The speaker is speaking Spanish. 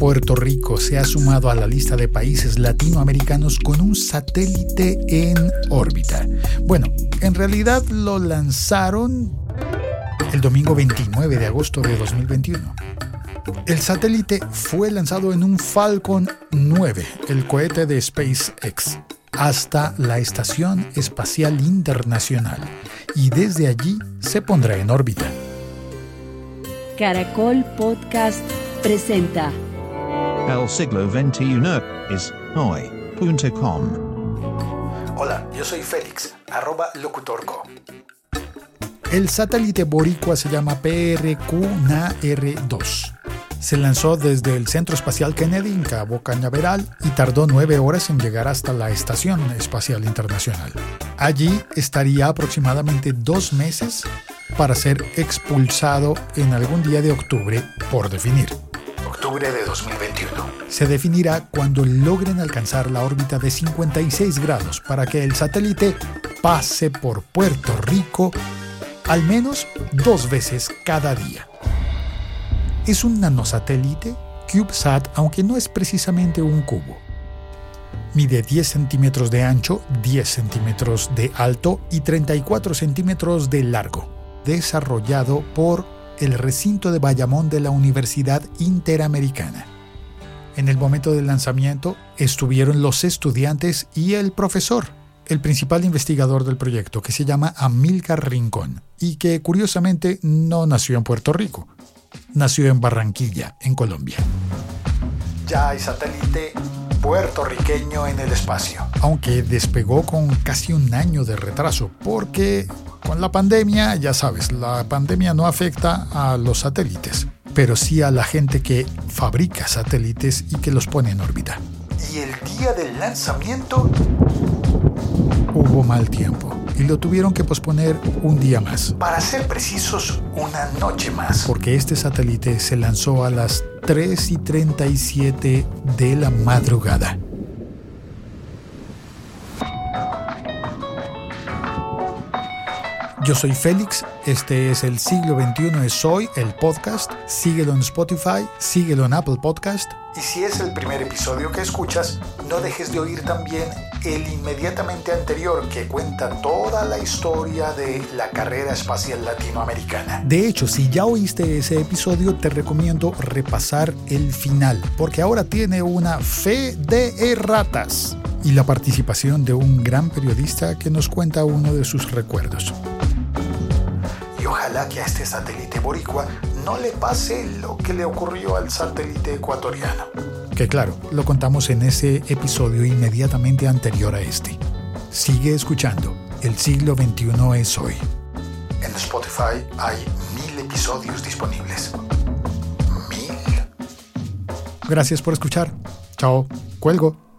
Puerto Rico se ha sumado a la lista de países latinoamericanos con un satélite en órbita. Bueno, en realidad lo lanzaron el domingo 29 de agosto de 2021. El satélite fue lanzado en un Falcon 9, el cohete de SpaceX, hasta la Estación Espacial Internacional y desde allí se pondrá en órbita. Caracol Podcast presenta El siglo XXI es hoy.com. Hola, yo soy Félix, arroba locutorco. El satélite boricua se llama PRQ-NAR-2 se lanzó desde el Centro Espacial Kennedy en Cabo Cañaveral y tardó nueve horas en llegar hasta la Estación Espacial Internacional. Allí estaría aproximadamente dos meses para ser expulsado en algún día de octubre por definir. Octubre de 2021. Se definirá cuando logren alcanzar la órbita de 56 grados para que el satélite pase por Puerto Rico al menos dos veces cada día. Es un nanosatélite CubeSat, aunque no es precisamente un cubo. Mide 10 centímetros de ancho, 10 centímetros de alto y 34 centímetros de largo, desarrollado por el recinto de Bayamón de la Universidad Interamericana. En el momento del lanzamiento estuvieron los estudiantes y el profesor, el principal investigador del proyecto, que se llama Amilcar Rincón y que curiosamente no nació en Puerto Rico nació en Barranquilla, en Colombia. Ya hay satélite puertorriqueño en el espacio, aunque despegó con casi un año de retraso, porque con la pandemia, ya sabes, la pandemia no afecta a los satélites, pero sí a la gente que fabrica satélites y que los pone en órbita. Y el día del lanzamiento hubo mal tiempo y lo tuvieron que posponer un día más. Para ser precisos, una noche más. Porque este satélite se lanzó a las 3 y 37 de la madrugada. Yo soy Félix, este es el siglo XXI es hoy, el podcast. Síguelo en Spotify, síguelo en Apple Podcast. Y si es el primer episodio que escuchas, no dejes de oír también el inmediatamente anterior que cuenta toda la historia de la carrera espacial latinoamericana. De hecho, si ya oíste ese episodio, te recomiendo repasar el final, porque ahora tiene una fe de erratas y la participación de un gran periodista que nos cuenta uno de sus recuerdos ojalá que a este satélite boricua no le pase lo que le ocurrió al satélite ecuatoriano. Que claro, lo contamos en ese episodio inmediatamente anterior a este. Sigue escuchando, el siglo XXI es hoy. En Spotify hay mil episodios disponibles. Mil. Gracias por escuchar. Chao. Cuelgo.